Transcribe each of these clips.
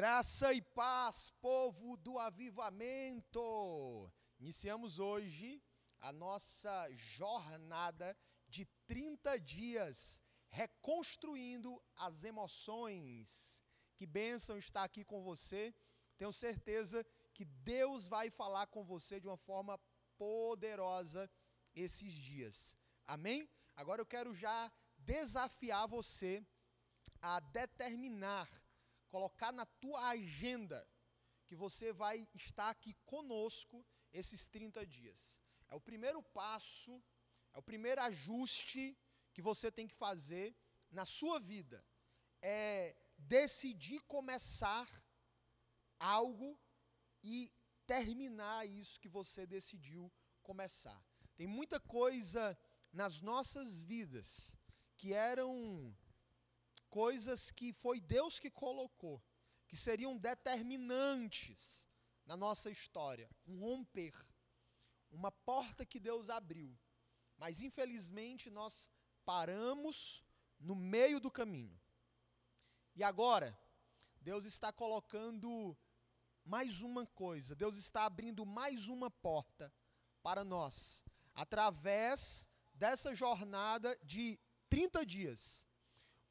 Graça e paz, povo do avivamento! Iniciamos hoje a nossa jornada de 30 dias reconstruindo as emoções. Que bênção estar aqui com você. Tenho certeza que Deus vai falar com você de uma forma poderosa esses dias. Amém? Agora eu quero já desafiar você a determinar colocar na tua agenda que você vai estar aqui conosco esses 30 dias. É o primeiro passo, é o primeiro ajuste que você tem que fazer na sua vida. É decidir começar algo e terminar isso que você decidiu começar. Tem muita coisa nas nossas vidas que eram coisas que foi Deus que colocou, que seriam determinantes na nossa história, um romper, uma porta que Deus abriu. Mas infelizmente nós paramos no meio do caminho. E agora, Deus está colocando mais uma coisa, Deus está abrindo mais uma porta para nós, através dessa jornada de 30 dias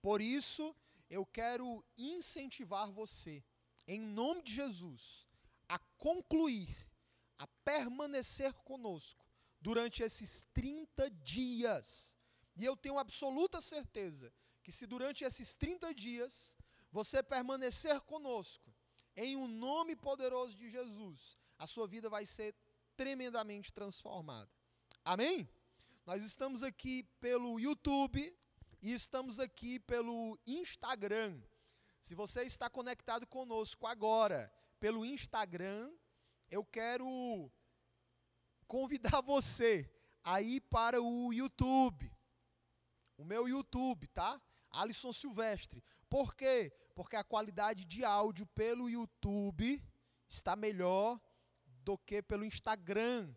por isso, eu quero incentivar você, em nome de Jesus, a concluir, a permanecer conosco durante esses 30 dias. E eu tenho absoluta certeza que se durante esses 30 dias você permanecer conosco, em um nome poderoso de Jesus, a sua vida vai ser tremendamente transformada. Amém? Nós estamos aqui pelo YouTube, e estamos aqui pelo Instagram. Se você está conectado conosco agora pelo Instagram, eu quero convidar você a ir para o YouTube. O meu YouTube, tá? Alisson Silvestre. Por quê? Porque a qualidade de áudio pelo YouTube está melhor do que pelo Instagram,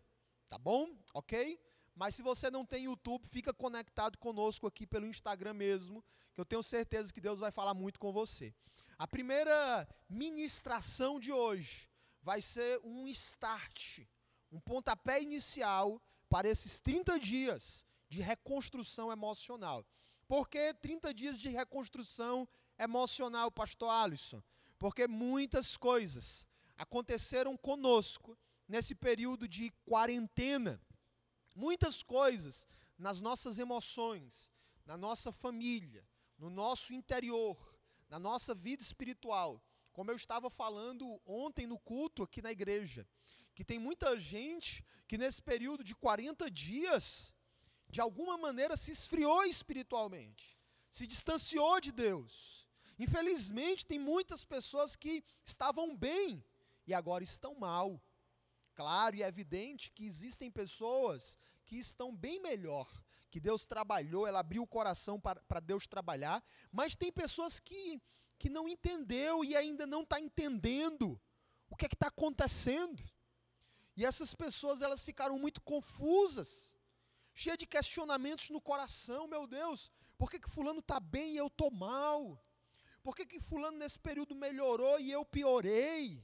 tá bom? OK? Mas se você não tem YouTube, fica conectado conosco aqui pelo Instagram mesmo, que eu tenho certeza que Deus vai falar muito com você. A primeira ministração de hoje vai ser um start, um pontapé inicial para esses 30 dias de reconstrução emocional. Por que 30 dias de reconstrução emocional, pastor Alisson? Porque muitas coisas aconteceram conosco nesse período de quarentena Muitas coisas nas nossas emoções, na nossa família, no nosso interior, na nossa vida espiritual. Como eu estava falando ontem no culto aqui na igreja, que tem muita gente que nesse período de 40 dias, de alguma maneira se esfriou espiritualmente, se distanciou de Deus. Infelizmente, tem muitas pessoas que estavam bem e agora estão mal claro e evidente que existem pessoas que estão bem melhor, que Deus trabalhou, ela abriu o coração para Deus trabalhar, mas tem pessoas que, que não entendeu e ainda não está entendendo o que é está acontecendo. E essas pessoas elas ficaram muito confusas, cheias de questionamentos no coração, meu Deus, por que, que fulano está bem e eu estou mal? Por que, que fulano nesse período melhorou e eu piorei?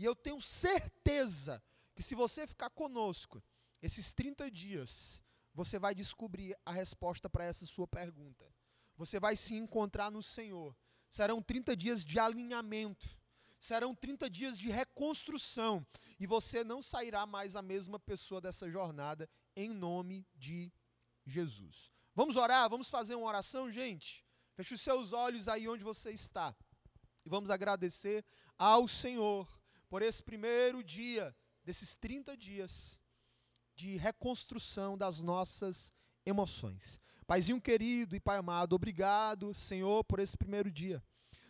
E eu tenho certeza que se você ficar conosco esses 30 dias, você vai descobrir a resposta para essa sua pergunta. Você vai se encontrar no Senhor. Serão 30 dias de alinhamento. Serão 30 dias de reconstrução. E você não sairá mais a mesma pessoa dessa jornada, em nome de Jesus. Vamos orar? Vamos fazer uma oração, gente? Feche os seus olhos aí onde você está. E vamos agradecer ao Senhor por esse primeiro dia, desses 30 dias de reconstrução das nossas emoções. Paizinho querido e Pai amado, obrigado, Senhor, por esse primeiro dia.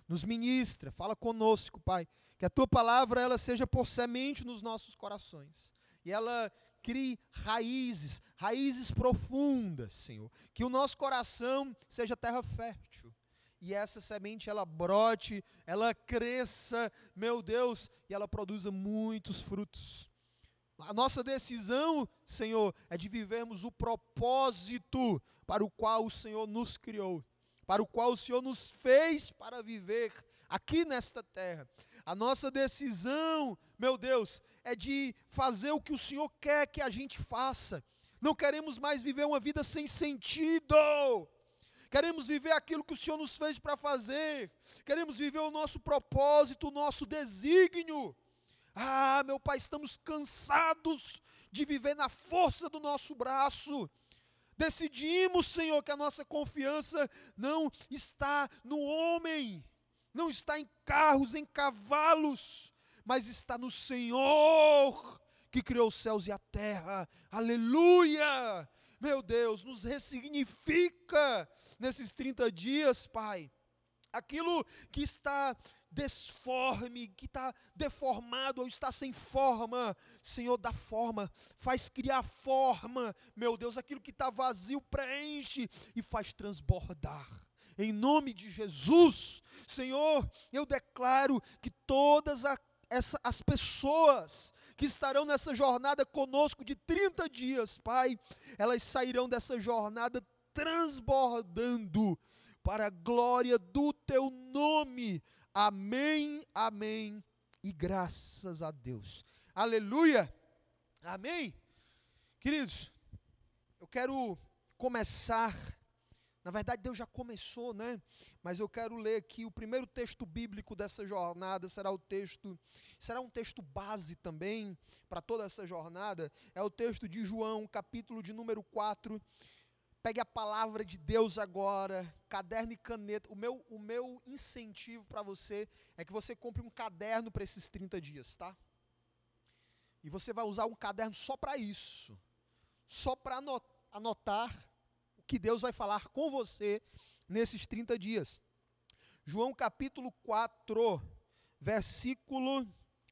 Nos ministra, fala conosco, Pai, que a tua palavra ela seja por semente nos nossos corações. E ela crie raízes, raízes profundas, Senhor. Que o nosso coração seja terra fértil e essa semente ela brote, ela cresça, meu Deus, e ela produza muitos frutos. A nossa decisão, Senhor, é de vivermos o propósito para o qual o Senhor nos criou, para o qual o Senhor nos fez para viver aqui nesta terra. A nossa decisão, meu Deus, é de fazer o que o Senhor quer que a gente faça. Não queremos mais viver uma vida sem sentido. Queremos viver aquilo que o Senhor nos fez para fazer. Queremos viver o nosso propósito, o nosso desígnio. Ah, meu Pai, estamos cansados de viver na força do nosso braço. Decidimos, Senhor, que a nossa confiança não está no homem, não está em carros, em cavalos, mas está no Senhor que criou os céus e a terra. Aleluia! Meu Deus, nos ressignifica nesses 30 dias, Pai. Aquilo que está desforme, que está deformado ou está sem forma, Senhor, dá forma, faz criar forma, meu Deus, aquilo que está vazio preenche e faz transbordar em nome de Jesus. Senhor, eu declaro que todas a, essa, as pessoas que estarão nessa jornada conosco de 30 dias, Pai, elas sairão dessa jornada transbordando para a glória do teu nome. Amém, amém e graças a Deus. Aleluia. Amém. Queridos, eu quero começar na verdade, Deus já começou, né? Mas eu quero ler aqui o primeiro texto bíblico dessa jornada, será o texto, será um texto base também para toda essa jornada, é o texto de João, capítulo de número 4. Pegue a palavra de Deus agora, caderno e caneta. O meu, o meu incentivo para você é que você compre um caderno para esses 30 dias, tá? E você vai usar um caderno só para isso. Só para anotar que Deus vai falar com você nesses 30 dias. João capítulo 4, versículo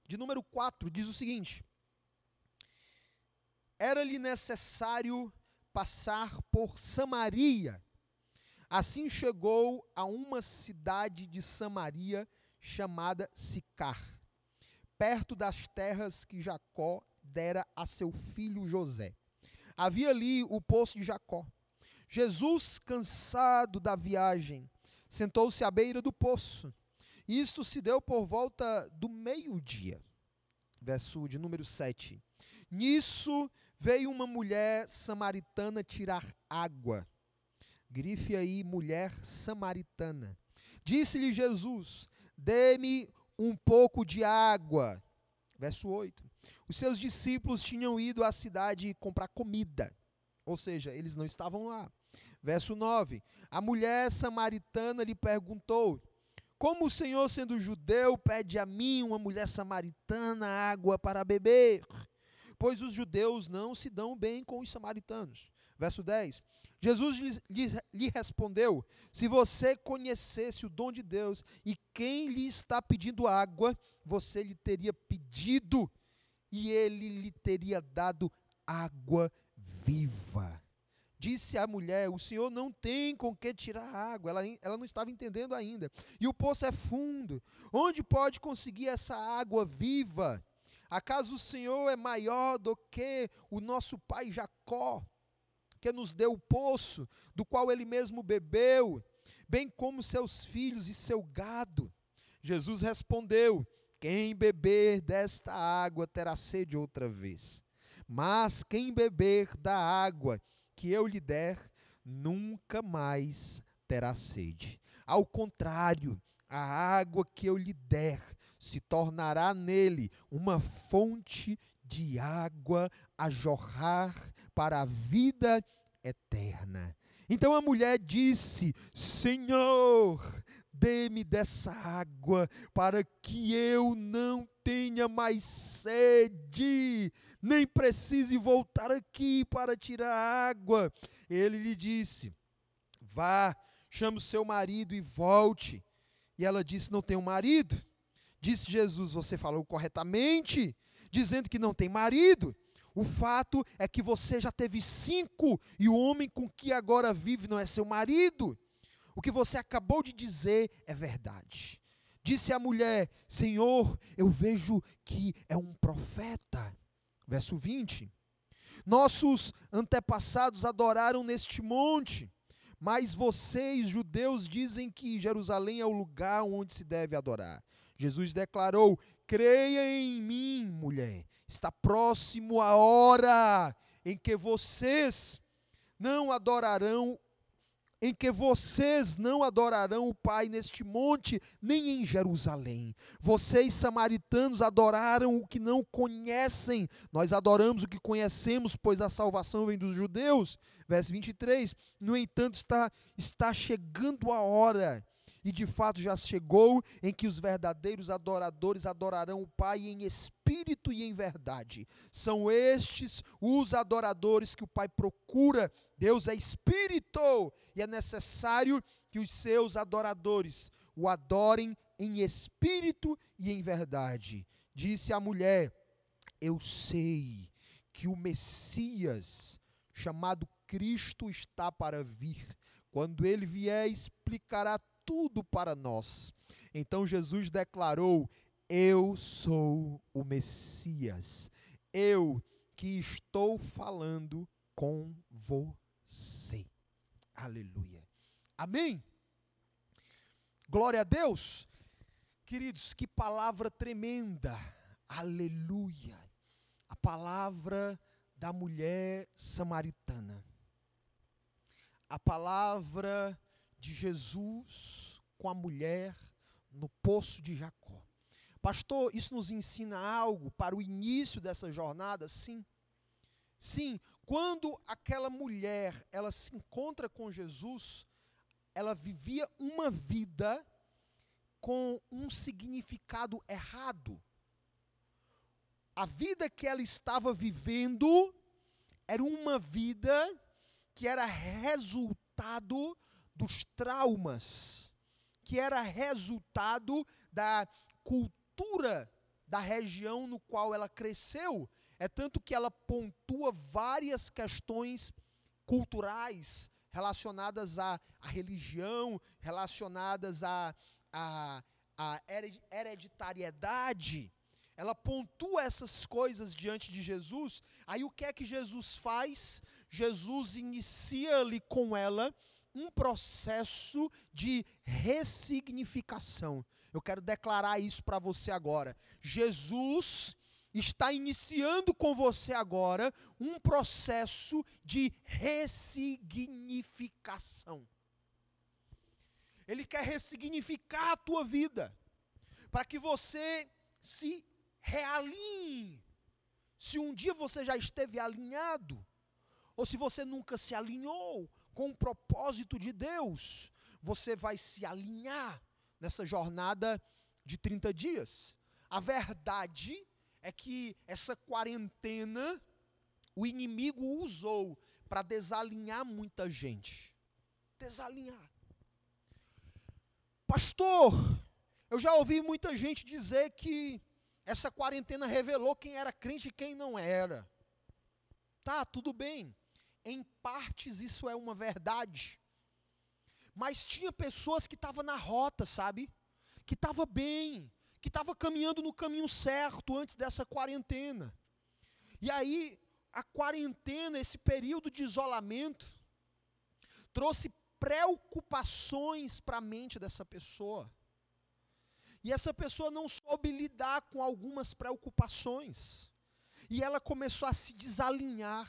de número 4 diz o seguinte: Era-lhe necessário passar por Samaria. Assim chegou a uma cidade de Samaria chamada Sicar, perto das terras que Jacó dera a seu filho José. Havia ali o poço de Jacó. Jesus, cansado da viagem, sentou-se à beira do poço. Isto se deu por volta do meio-dia. Verso de número 7. Nisso veio uma mulher samaritana tirar água. Grife aí, mulher samaritana. Disse-lhe Jesus: Dê-me um pouco de água. Verso 8. Os seus discípulos tinham ido à cidade comprar comida. Ou seja, eles não estavam lá. Verso 9: A mulher samaritana lhe perguntou: Como o Senhor, sendo judeu, pede a mim, uma mulher samaritana, água para beber? Pois os judeus não se dão bem com os samaritanos. Verso 10: Jesus lhe, lhe, lhe, respondeu: Se você conhecesse o dom de Deus e quem lhe está pedindo água, você lhe teria pedido e ele lhe teria dado água viva. Disse a mulher: O senhor não tem com que tirar água. Ela, ela não estava entendendo ainda. E o poço é fundo. Onde pode conseguir essa água viva? Acaso o Senhor é maior do que o nosso pai Jacó, que nos deu o poço, do qual ele mesmo bebeu, bem como seus filhos e seu gado? Jesus respondeu: Quem beber desta água terá sede outra vez. Mas quem beber da água que eu lhe der, nunca mais terá sede. Ao contrário, a água que eu lhe der se tornará nele uma fonte de água a jorrar para a vida eterna. Então a mulher disse: Senhor, dê-me dessa água para que eu não tenha mais sede, nem precise voltar aqui para tirar água. Ele lhe disse: Vá, chame o seu marido e volte. E ela disse: Não tenho marido. Disse Jesus: Você falou corretamente, dizendo que não tem marido. O fato é que você já teve cinco e o homem com que agora vive não é seu marido. O que você acabou de dizer é verdade. Disse a mulher: Senhor, eu vejo que é um profeta. Verso 20. Nossos antepassados adoraram neste monte, Mas vocês, judeus, dizem que Jerusalém é o lugar onde se deve adorar. Jesus declarou: Creia em mim, mulher. Está próximo a hora em que vocês não adorarão em que vocês não adorarão o Pai neste monte, nem em Jerusalém. Vocês, samaritanos, adoraram o que não conhecem. Nós adoramos o que conhecemos, pois a salvação vem dos judeus. Verso 23. No entanto, está, está chegando a hora e de fato já chegou em que os verdadeiros adoradores adorarão o Pai em espírito e em verdade. São estes os adoradores que o Pai procura. Deus é espírito e é necessário que os seus adoradores o adorem em espírito e em verdade. Disse a mulher: Eu sei que o Messias, chamado Cristo, está para vir. Quando ele vier, explicará tudo para nós. Então Jesus declarou: Eu sou o Messias, eu que estou falando com você. Aleluia. Amém? Glória a Deus. Queridos, que palavra tremenda. Aleluia. A palavra da mulher samaritana. A palavra de Jesus com a mulher no poço de Jacó. Pastor, isso nos ensina algo para o início dessa jornada? Sim. Sim, quando aquela mulher, ela se encontra com Jesus, ela vivia uma vida com um significado errado. A vida que ela estava vivendo era uma vida que era resultado dos traumas, que era resultado da cultura da região no qual ela cresceu. É tanto que ela pontua várias questões culturais relacionadas à, à religião, relacionadas à, à, à hereditariedade. Ela pontua essas coisas diante de Jesus. Aí o que é que Jesus faz? Jesus inicia ali com ela um processo de ressignificação. Eu quero declarar isso para você agora. Jesus está iniciando com você agora um processo de ressignificação. Ele quer ressignificar a tua vida, para que você se realinhe. Se um dia você já esteve alinhado, ou se você nunca se alinhou, com o propósito de Deus, você vai se alinhar nessa jornada de 30 dias. A verdade é que essa quarentena o inimigo usou para desalinhar muita gente. Desalinhar. Pastor, eu já ouvi muita gente dizer que essa quarentena revelou quem era crente e quem não era. Tá, tudo bem em partes isso é uma verdade. Mas tinha pessoas que estavam na rota, sabe? Que estava bem, que estava caminhando no caminho certo antes dessa quarentena. E aí, a quarentena, esse período de isolamento, trouxe preocupações para a mente dessa pessoa. E essa pessoa não soube lidar com algumas preocupações. E ela começou a se desalinhar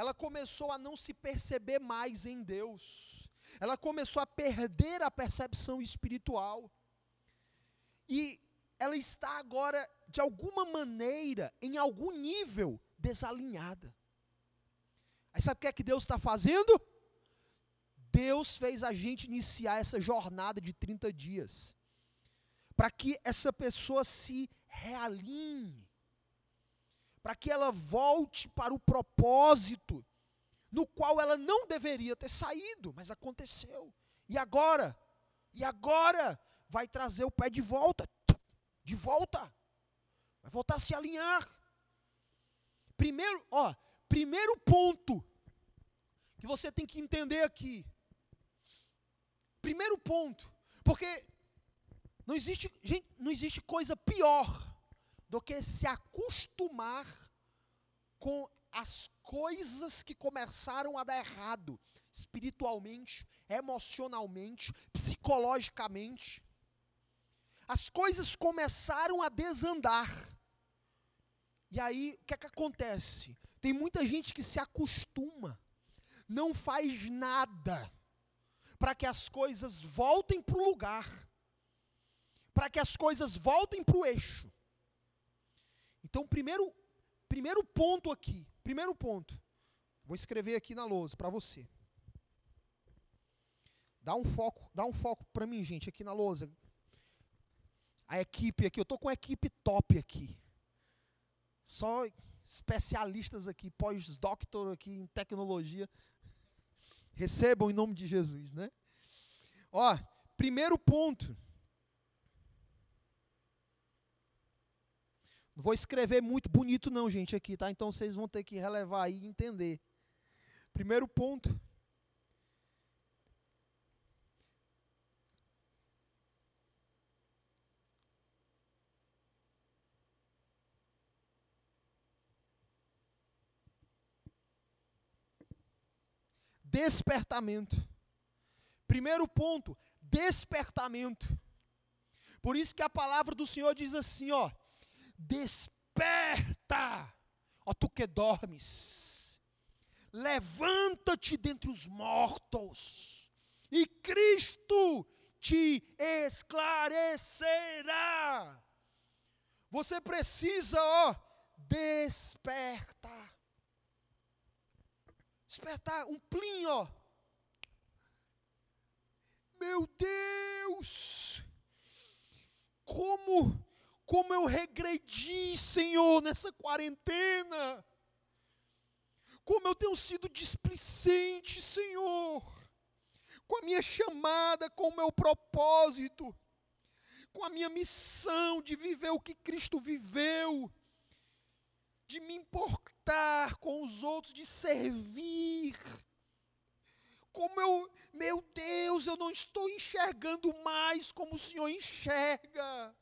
ela começou a não se perceber mais em Deus. Ela começou a perder a percepção espiritual. E ela está agora, de alguma maneira, em algum nível, desalinhada. Aí sabe o que é que Deus está fazendo? Deus fez a gente iniciar essa jornada de 30 dias. Para que essa pessoa se realinhe para que ela volte para o propósito no qual ela não deveria ter saído, mas aconteceu. E agora? E agora vai trazer o pé de volta, de volta. Vai voltar a se alinhar. Primeiro, ó, primeiro ponto que você tem que entender aqui. Primeiro ponto, porque não existe, gente, não existe coisa pior do que se acostumar com as coisas que começaram a dar errado. espiritualmente, emocionalmente, psicologicamente. As coisas começaram a desandar. E aí, o que é que acontece? Tem muita gente que se acostuma, não faz nada para que as coisas voltem para o lugar, para que as coisas voltem para o eixo. Então, primeiro, primeiro ponto aqui, primeiro ponto, vou escrever aqui na lousa para você. Dá um foco, dá um foco para mim, gente, aqui na lousa. A equipe aqui, eu tô com a equipe top aqui. Só especialistas aqui, pós-doctor aqui em tecnologia. Recebam em nome de Jesus, né? Ó, primeiro ponto. Não vou escrever muito bonito não, gente, aqui, tá? Então vocês vão ter que relevar aí e entender. Primeiro ponto. Despertamento. Primeiro ponto, despertamento. Por isso que a palavra do Senhor diz assim, ó: Desperta, ó tu que dormes. Levanta-te dentre os mortos, e Cristo te esclarecerá. Você precisa, ó, despertar. Despertar, um plim, ó. Meu Deus! Como como eu regredi, Senhor, nessa quarentena. Como eu tenho sido displicente, Senhor, com a minha chamada, com o meu propósito, com a minha missão de viver o que Cristo viveu, de me importar com os outros, de servir. Como eu, meu Deus, eu não estou enxergando mais como o Senhor enxerga.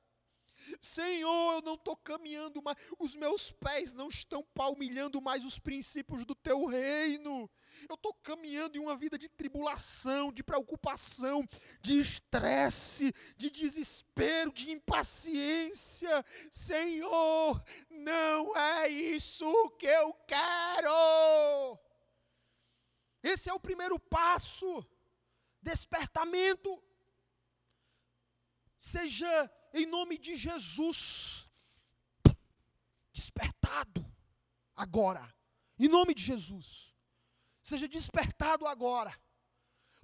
Senhor, eu não estou caminhando mais, os meus pés não estão palmilhando mais os princípios do teu reino. Eu estou caminhando em uma vida de tribulação, de preocupação, de estresse, de desespero, de impaciência. Senhor, não é isso que eu quero. Esse é o primeiro passo. Despertamento. Seja em nome de Jesus, despertado agora, em nome de Jesus, seja despertado agora,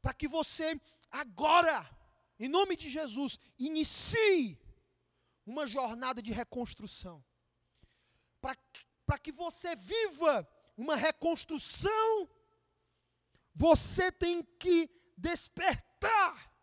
para que você agora, em nome de Jesus, inicie uma jornada de reconstrução, para que você viva uma reconstrução, você tem que despertar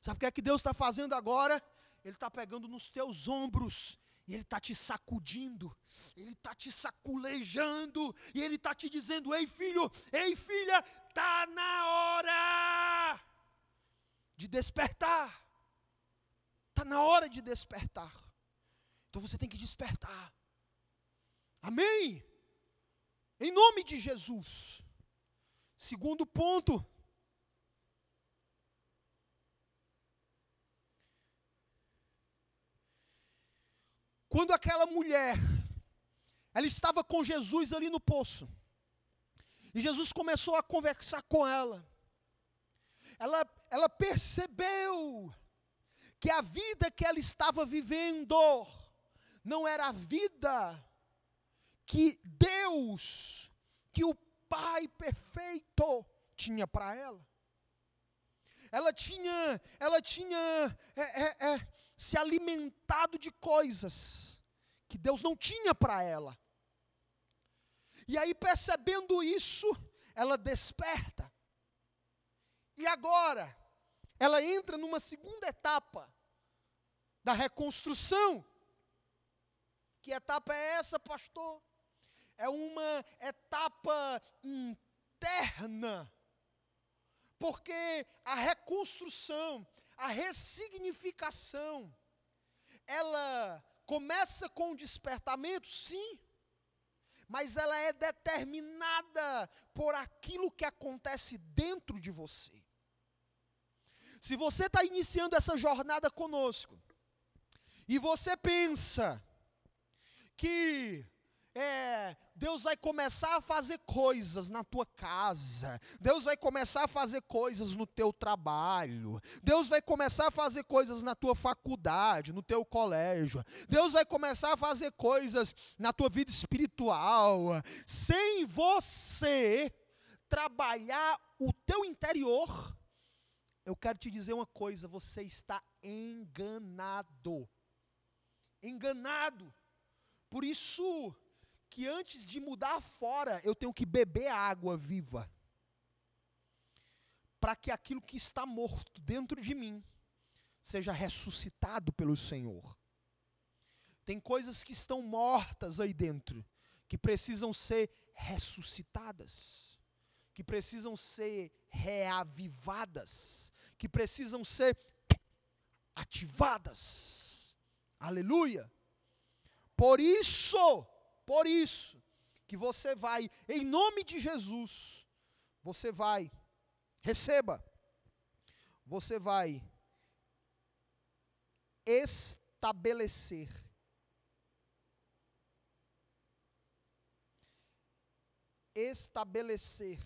Sabe o que é que Deus está fazendo agora? Ele está pegando nos teus ombros e Ele está te sacudindo, Ele está te saculejando, e Ele está te dizendo: Ei filho, ei filha, está na hora de despertar. Está na hora de despertar. Então você tem que despertar. Amém? Em nome de Jesus. Segundo ponto, Quando aquela mulher, ela estava com Jesus ali no poço, e Jesus começou a conversar com ela, ela, ela percebeu que a vida que ela estava vivendo não era a vida que Deus, que o Pai perfeito tinha para ela. Ela tinha, ela tinha é, é, é, se alimentado de coisas que Deus não tinha para ela. E aí, percebendo isso, ela desperta. E agora, ela entra numa segunda etapa da reconstrução. Que etapa é essa, pastor? É uma etapa interna. Porque a reconstrução, a ressignificação, ela começa com o despertamento, sim, mas ela é determinada por aquilo que acontece dentro de você. Se você está iniciando essa jornada conosco, e você pensa que é, Deus vai começar a fazer coisas na tua casa, Deus vai começar a fazer coisas no teu trabalho, Deus vai começar a fazer coisas na tua faculdade, no teu colégio, Deus vai começar a fazer coisas na tua vida espiritual, sem você trabalhar o teu interior. Eu quero te dizer uma coisa: você está enganado. Enganado. Por isso, que antes de mudar fora, eu tenho que beber água viva. Para que aquilo que está morto dentro de mim seja ressuscitado pelo Senhor. Tem coisas que estão mortas aí dentro, que precisam ser ressuscitadas, que precisam ser reavivadas, que precisam ser ativadas. Aleluia! Por isso, por isso que você vai, em nome de Jesus, você vai, receba, você vai estabelecer estabelecer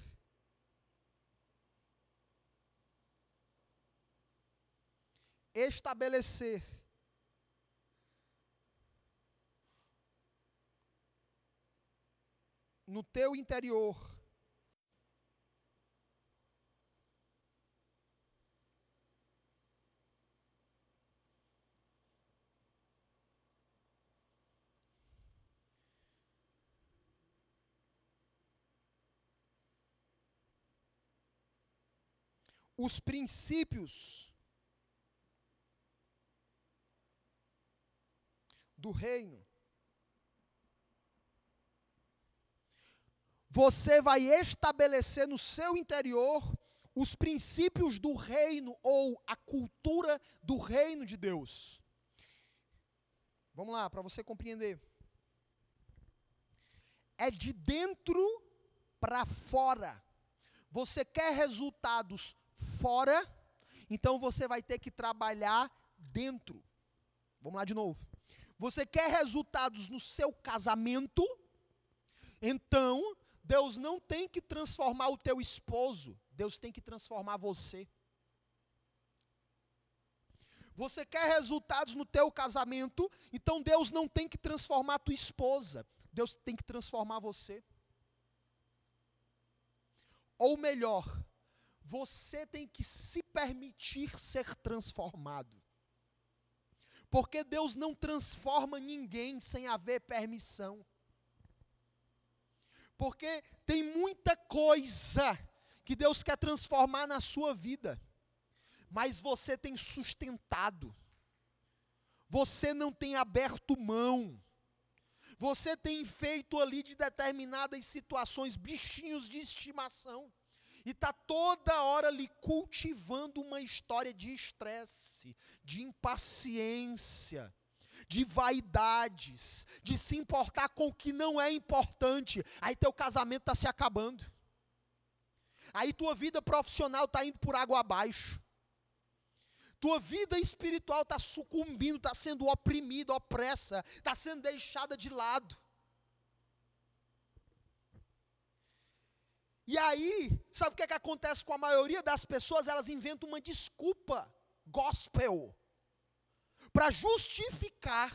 estabelecer no teu interior. Os princípios do reino você vai estabelecer no seu interior os princípios do reino ou a cultura do reino de Deus. Vamos lá, para você compreender. É de dentro para fora. Você quer resultados fora, então você vai ter que trabalhar dentro. Vamos lá de novo. Você quer resultados no seu casamento, então Deus não tem que transformar o teu esposo, Deus tem que transformar você. Você quer resultados no teu casamento, então Deus não tem que transformar a tua esposa, Deus tem que transformar você. Ou melhor, você tem que se permitir ser transformado. Porque Deus não transforma ninguém sem haver permissão. Porque tem muita coisa que Deus quer transformar na sua vida, mas você tem sustentado, você não tem aberto mão, você tem feito ali de determinadas situações bichinhos de estimação, e está toda hora ali cultivando uma história de estresse, de impaciência de vaidades, de se importar com o que não é importante, aí teu casamento está se acabando. Aí tua vida profissional está indo por água abaixo. Tua vida espiritual está sucumbindo, está sendo oprimida, opressa, está sendo deixada de lado. E aí, sabe o que, é que acontece com a maioria das pessoas? Elas inventam uma desculpa gospel para justificar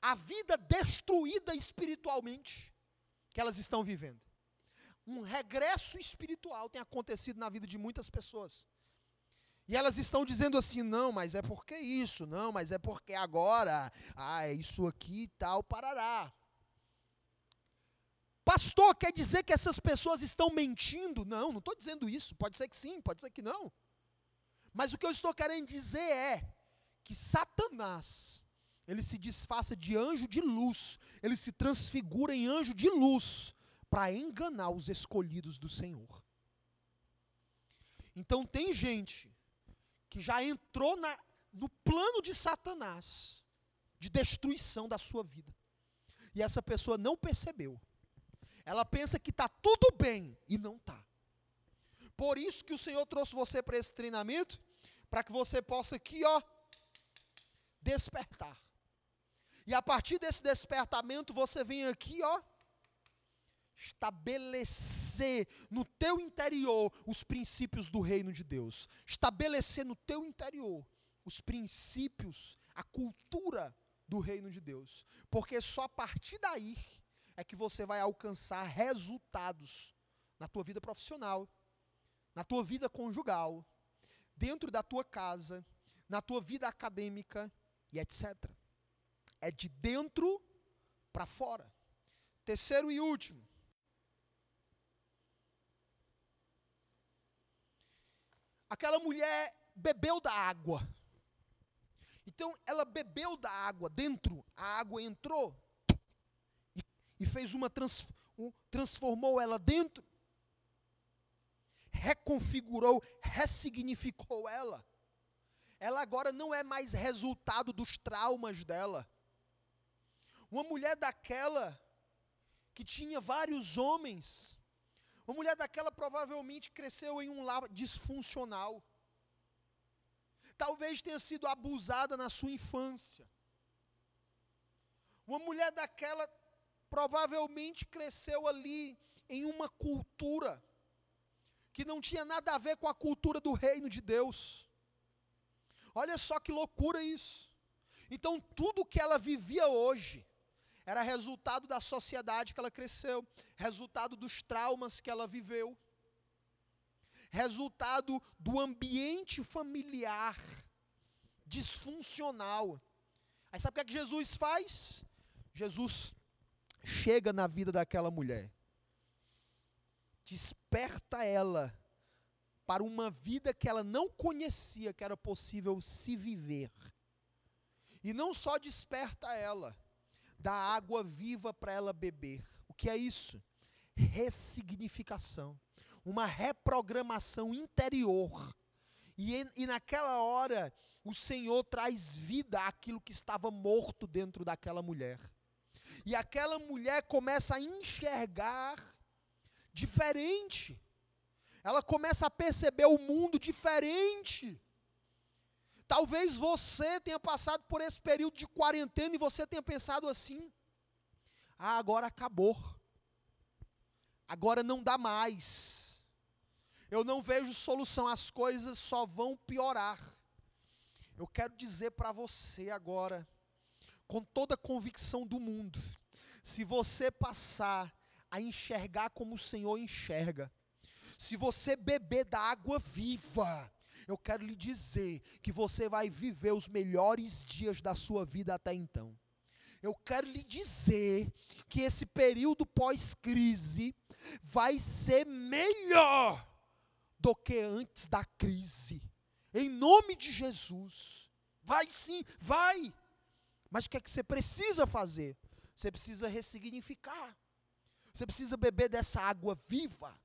a vida destruída espiritualmente que elas estão vivendo. Um regresso espiritual tem acontecido na vida de muitas pessoas. E elas estão dizendo assim: não, mas é porque isso, não, mas é porque agora, ah, é isso aqui e tal, parará. Pastor, quer dizer que essas pessoas estão mentindo? Não, não estou dizendo isso. Pode ser que sim, pode ser que não. Mas o que eu estou querendo dizer é que Satanás, ele se disfarça de anjo de luz, ele se transfigura em anjo de luz para enganar os escolhidos do Senhor. Então tem gente que já entrou na, no plano de Satanás de destruição da sua vida. e essa pessoa não percebeu. Ela pensa que está tudo bem e não está. Por isso que o Senhor trouxe você para esse treinamento, para que você possa aqui, ó, despertar. E a partir desse despertamento, você vem aqui, ó, estabelecer no teu interior os princípios do reino de Deus. Estabelecer no teu interior os princípios, a cultura do reino de Deus. Porque só a partir daí é que você vai alcançar resultados na tua vida profissional, na tua vida conjugal, dentro da tua casa, na tua vida acadêmica e etc. É de dentro para fora. Terceiro e último. Aquela mulher bebeu da água. Então ela bebeu da água dentro, a água entrou e, e fez uma trans, um, transformou ela dentro, reconfigurou, ressignificou ela. Ela agora não é mais resultado dos traumas dela. Uma mulher daquela que tinha vários homens, uma mulher daquela provavelmente cresceu em um lar disfuncional talvez tenha sido abusada na sua infância. Uma mulher daquela provavelmente cresceu ali em uma cultura que não tinha nada a ver com a cultura do reino de Deus. Olha só que loucura isso. Então, tudo que ela vivia hoje era resultado da sociedade que ela cresceu, resultado dos traumas que ela viveu resultado do ambiente familiar disfuncional. Aí sabe o que, é que Jesus faz? Jesus chega na vida daquela mulher, desperta ela para uma vida que ela não conhecia que era possível se viver. E não só desperta ela, dá água viva para ela beber. O que é isso? Ressignificação uma reprogramação interior. E, e naquela hora, o Senhor traz vida àquilo que estava morto dentro daquela mulher. E aquela mulher começa a enxergar diferente. Ela começa a perceber o mundo diferente. Talvez você tenha passado por esse período de quarentena e você tenha pensado assim: ah, agora acabou. Agora não dá mais eu não vejo solução, as coisas só vão piorar. Eu quero dizer para você agora, com toda a convicção do mundo, se você passar a enxergar como o Senhor enxerga, se você beber da água viva, eu quero lhe dizer que você vai viver os melhores dias da sua vida até então. Eu quero lhe dizer que esse período pós-crise vai ser melhor do que antes da crise. Em nome de Jesus. Vai sim, vai. Mas o que é que você precisa fazer? Você precisa ressignificar. Você precisa beber dessa água viva.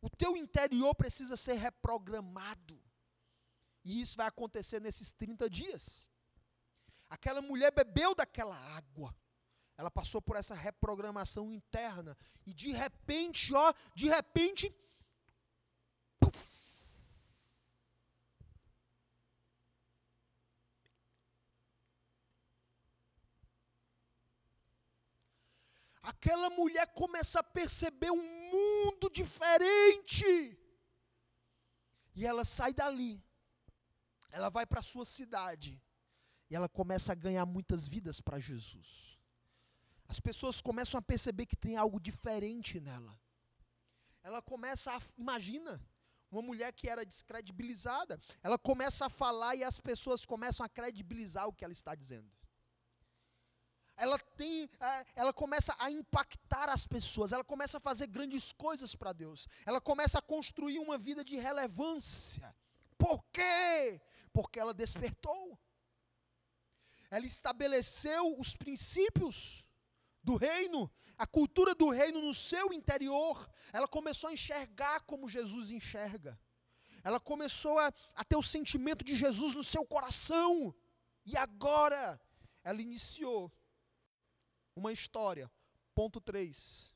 O teu interior precisa ser reprogramado. E isso vai acontecer nesses 30 dias. Aquela mulher bebeu daquela água. Ela passou por essa reprogramação interna. E de repente, ó, de repente, aquela mulher começa a perceber um mundo diferente. E ela sai dali, ela vai para a sua cidade, e ela começa a ganhar muitas vidas para Jesus. As pessoas começam a perceber que tem algo diferente nela. Ela começa a, imagina, uma mulher que era descredibilizada, ela começa a falar e as pessoas começam a credibilizar o que ela está dizendo ela tem, ela começa a impactar as pessoas, ela começa a fazer grandes coisas para Deus, ela começa a construir uma vida de relevância. Por quê? Porque ela despertou. Ela estabeleceu os princípios do reino, a cultura do reino no seu interior. Ela começou a enxergar como Jesus enxerga. Ela começou a, a ter o sentimento de Jesus no seu coração. E agora, ela iniciou uma história. Ponto 3.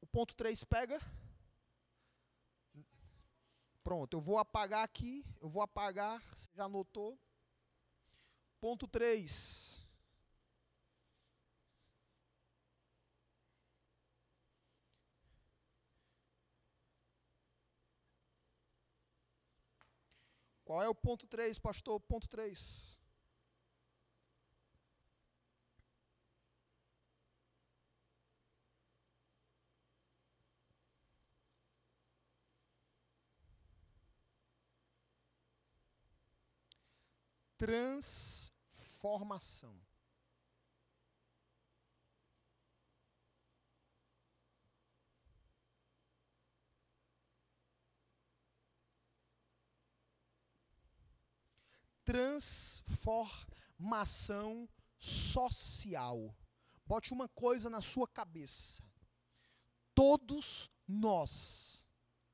O ponto 3 pega. Pronto, eu vou apagar aqui. Eu vou apagar. Já anotou? Ponto 3. Qual é o ponto 3, pastor? Ponto 3. Transformação. transformação social. Bote uma coisa na sua cabeça. Todos nós,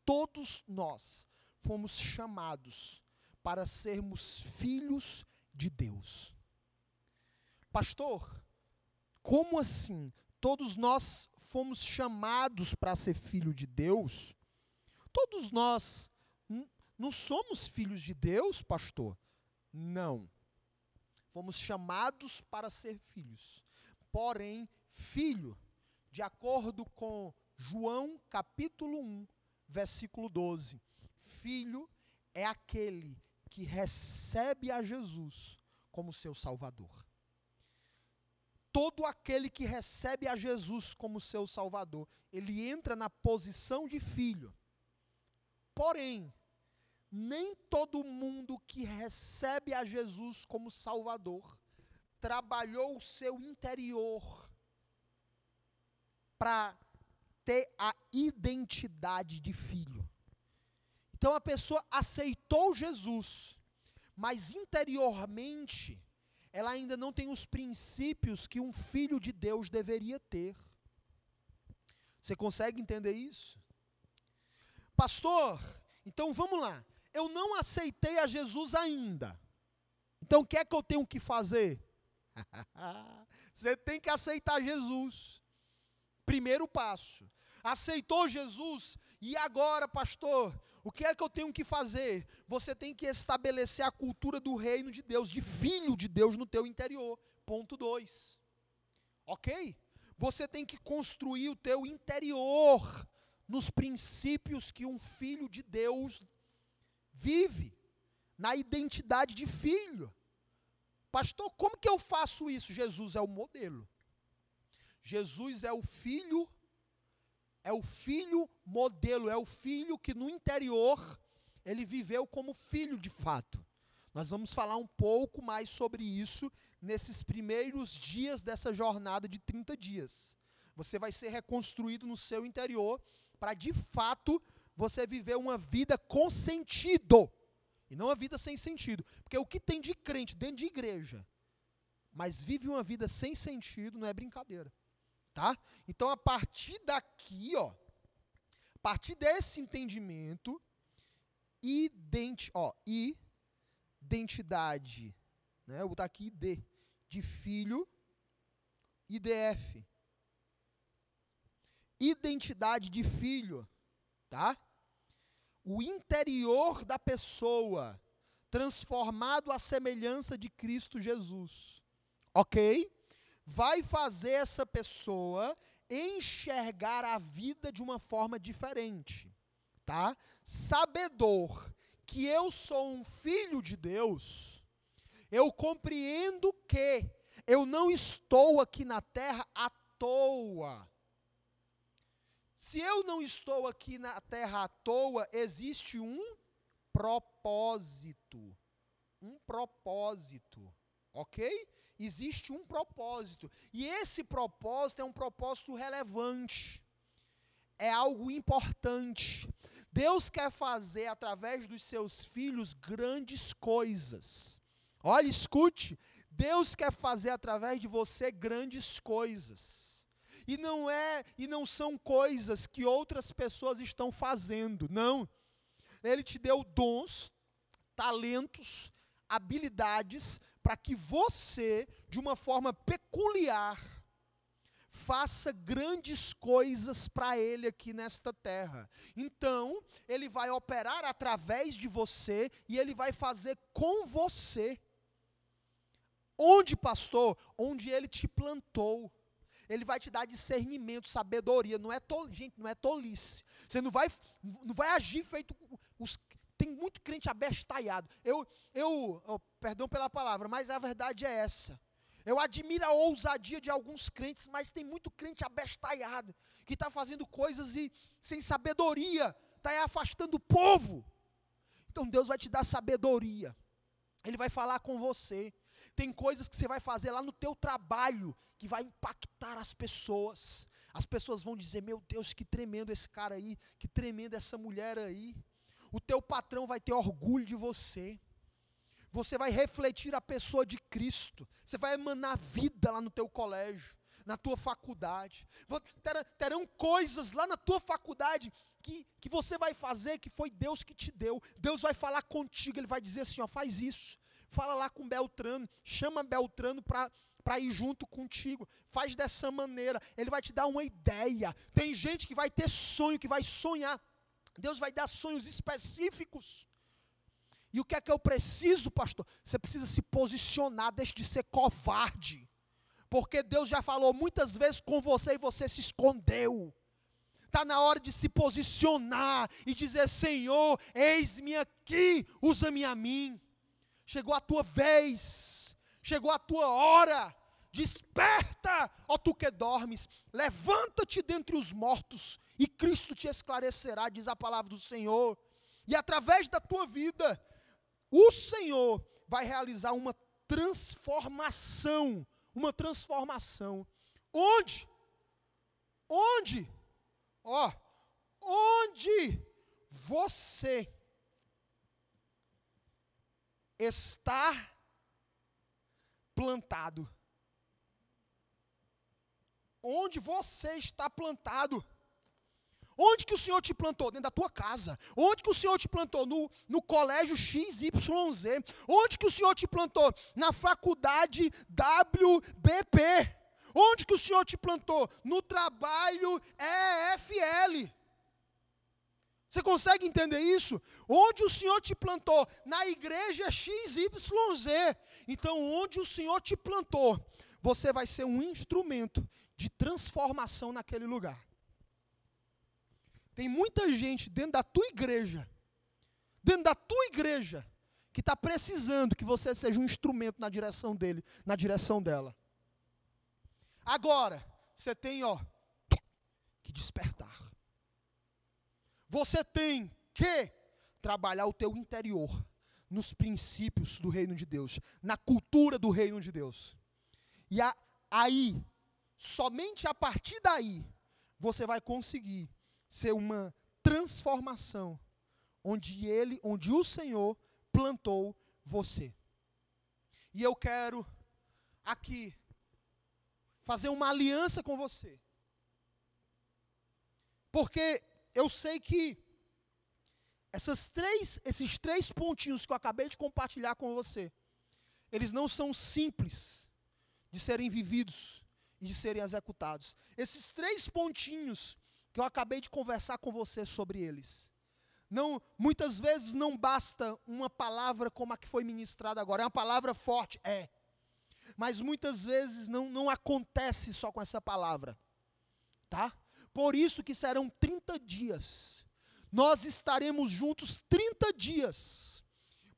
todos nós fomos chamados para sermos filhos de Deus. Pastor, como assim? Todos nós fomos chamados para ser filho de Deus? Todos nós não somos filhos de Deus, pastor? Não. Fomos chamados para ser filhos. Porém, filho, de acordo com João capítulo 1, versículo 12, filho é aquele que recebe a Jesus como seu Salvador. Todo aquele que recebe a Jesus como seu Salvador, ele entra na posição de filho. Porém, nem todo mundo que recebe a Jesus como Salvador trabalhou o seu interior para ter a identidade de filho. Então a pessoa aceitou Jesus, mas interiormente ela ainda não tem os princípios que um filho de Deus deveria ter. Você consegue entender isso? Pastor, então vamos lá eu não aceitei a Jesus ainda. Então o que é que eu tenho que fazer? Você tem que aceitar Jesus. Primeiro passo. Aceitou Jesus e agora, pastor, o que é que eu tenho que fazer? Você tem que estabelecer a cultura do reino de Deus, de filho de Deus no teu interior. Ponto 2. OK? Você tem que construir o teu interior nos princípios que um filho de Deus vive na identidade de filho. Pastor, como que eu faço isso? Jesus é o modelo. Jesus é o filho, é o filho modelo, é o filho que no interior ele viveu como filho de fato. Nós vamos falar um pouco mais sobre isso nesses primeiros dias dessa jornada de 30 dias. Você vai ser reconstruído no seu interior para de fato você viver uma vida com sentido. E não uma vida sem sentido. Porque o que tem de crente dentro de igreja, mas vive uma vida sem sentido, não é brincadeira. Tá? Então, a partir daqui, ó, a partir desse entendimento, identi ó, identidade, né? Eu vou botar aqui ID, de filho, IDF. Identidade de filho tá? O interior da pessoa transformado à semelhança de Cristo Jesus. OK? Vai fazer essa pessoa enxergar a vida de uma forma diferente, tá? Sabedor que eu sou um filho de Deus, eu compreendo que eu não estou aqui na terra à toa. Se eu não estou aqui na terra à toa, existe um propósito. Um propósito. Ok? Existe um propósito. E esse propósito é um propósito relevante. É algo importante. Deus quer fazer através dos seus filhos grandes coisas. Olha, escute. Deus quer fazer através de você grandes coisas. E não é e não são coisas que outras pessoas estão fazendo, não. Ele te deu dons, talentos, habilidades para que você, de uma forma peculiar, faça grandes coisas para Ele aqui nesta terra. Então, Ele vai operar através de você e Ele vai fazer com você. Onde, pastor? Onde Ele te plantou. Ele vai te dar discernimento, sabedoria. Não é tol, gente, não é tolice. Você não vai, não vai agir feito os tem muito crente abestalhado. Eu, eu, oh, perdão pela palavra, mas a verdade é essa. Eu admiro a ousadia de alguns crentes, mas tem muito crente abestalhado, que está fazendo coisas e sem sabedoria, está afastando o povo. Então Deus vai te dar sabedoria. Ele vai falar com você. Tem coisas que você vai fazer lá no teu trabalho que vai impactar as pessoas. As pessoas vão dizer: "Meu Deus, que tremendo esse cara aí, que tremendo essa mulher aí". O teu patrão vai ter orgulho de você você vai refletir a pessoa de Cristo, você vai emanar vida lá no teu colégio, na tua faculdade, terão coisas lá na tua faculdade que, que você vai fazer que foi Deus que te deu, Deus vai falar contigo, Ele vai dizer assim, ó, faz isso, fala lá com Beltrano, chama Beltrano para para ir junto contigo. Faz dessa maneira. Ele vai te dar uma ideia. Tem gente que vai ter sonho, que vai sonhar. Deus vai dar sonhos específicos. E o que é que eu preciso, pastor? Você precisa se posicionar, deixe de ser covarde. Porque Deus já falou muitas vezes com você e você se escondeu. Está na hora de se posicionar e dizer: Senhor, eis-me aqui, usa-me a mim. Chegou a tua vez, chegou a tua hora. Desperta, ó tu que dormes, levanta-te dentre os mortos, e Cristo te esclarecerá, diz a palavra do Senhor. E através da tua vida, o Senhor vai realizar uma transformação, uma transformação. Onde? Onde? Ó, onde você está plantado. Onde você está plantado. Onde que o Senhor te plantou? Dentro da tua casa. Onde que o Senhor te plantou? No, no colégio XYZ. Onde que o Senhor te plantou? Na faculdade WBP. Onde que o Senhor te plantou? No trabalho EFL. Você consegue entender isso? Onde o Senhor te plantou? Na igreja XYZ. Então, onde o Senhor te plantou, você vai ser um instrumento de transformação naquele lugar. Tem muita gente dentro da tua igreja, dentro da tua igreja, que está precisando que você seja um instrumento na direção dele, na direção dela. Agora, você tem, ó, que despertar. Você tem que trabalhar o teu interior nos princípios do reino de Deus, na cultura do reino de Deus. E a, aí, somente a partir daí, você vai conseguir ser uma transformação onde ele, onde o Senhor plantou você. E eu quero aqui fazer uma aliança com você. Porque eu sei que essas três, esses três pontinhos que eu acabei de compartilhar com você, eles não são simples de serem vividos e de serem executados. Esses três pontinhos que eu acabei de conversar com você sobre eles. Não, muitas vezes não basta uma palavra como a que foi ministrada agora. É uma palavra forte, é. Mas muitas vezes não, não acontece só com essa palavra. Tá? Por isso que serão 30 dias. Nós estaremos juntos 30 dias.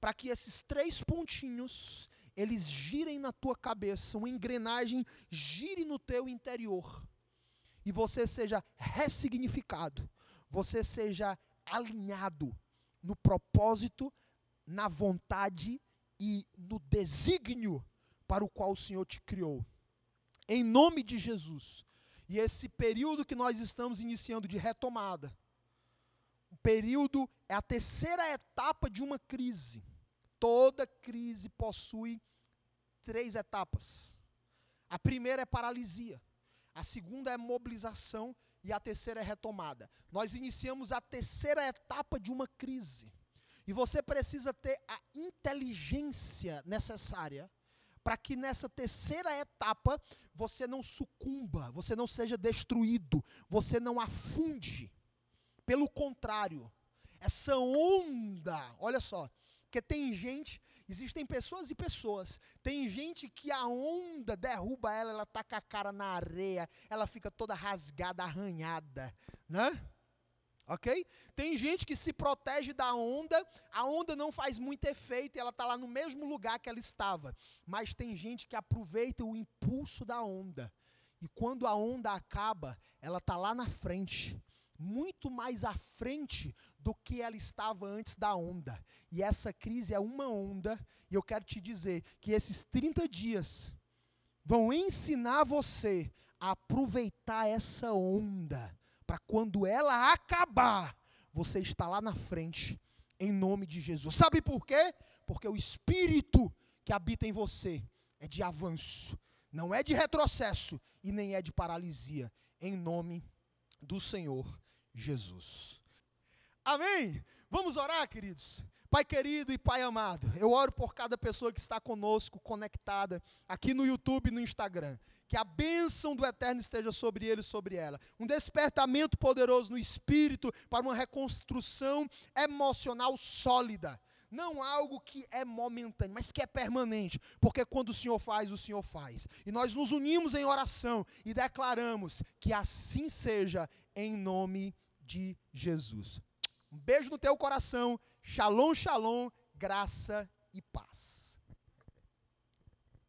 Para que esses três pontinhos, eles girem na tua cabeça, uma engrenagem gire no teu interior e você seja ressignificado, você seja alinhado no propósito, na vontade e no desígnio para o qual o Senhor te criou. Em nome de Jesus. E esse período que nós estamos iniciando de retomada, o período é a terceira etapa de uma crise. Toda crise possui três etapas. A primeira é paralisia a segunda é mobilização e a terceira é retomada. Nós iniciamos a terceira etapa de uma crise. E você precisa ter a inteligência necessária para que nessa terceira etapa você não sucumba, você não seja destruído, você não afunde. Pelo contrário, essa onda, olha só, porque tem gente, existem pessoas e pessoas. Tem gente que a onda derruba ela, ela tá com a cara na areia, ela fica toda rasgada, arranhada, né? Ok? Tem gente que se protege da onda, a onda não faz muito efeito e ela está lá no mesmo lugar que ela estava. Mas tem gente que aproveita o impulso da onda. E quando a onda acaba, ela está lá na frente, muito mais à frente do que ela estava antes da onda. E essa crise é uma onda, e eu quero te dizer que esses 30 dias vão ensinar você a aproveitar essa onda para quando ela acabar, você está lá na frente, em nome de Jesus. Sabe por quê? Porque o Espírito que habita em você é de avanço, não é de retrocesso e nem é de paralisia, em nome do Senhor Jesus. Amém? Vamos orar, queridos? Pai querido e Pai amado, eu oro por cada pessoa que está conosco, conectada, aqui no YouTube e no Instagram que a bênção do Eterno esteja sobre ele e sobre ela. Um despertamento poderoso no espírito para uma reconstrução emocional sólida. Não algo que é momentâneo, mas que é permanente, porque quando o Senhor faz, o Senhor faz. E nós nos unimos em oração e declaramos que assim seja, em nome de Jesus. Um beijo no teu coração, shalom, shalom, graça e paz.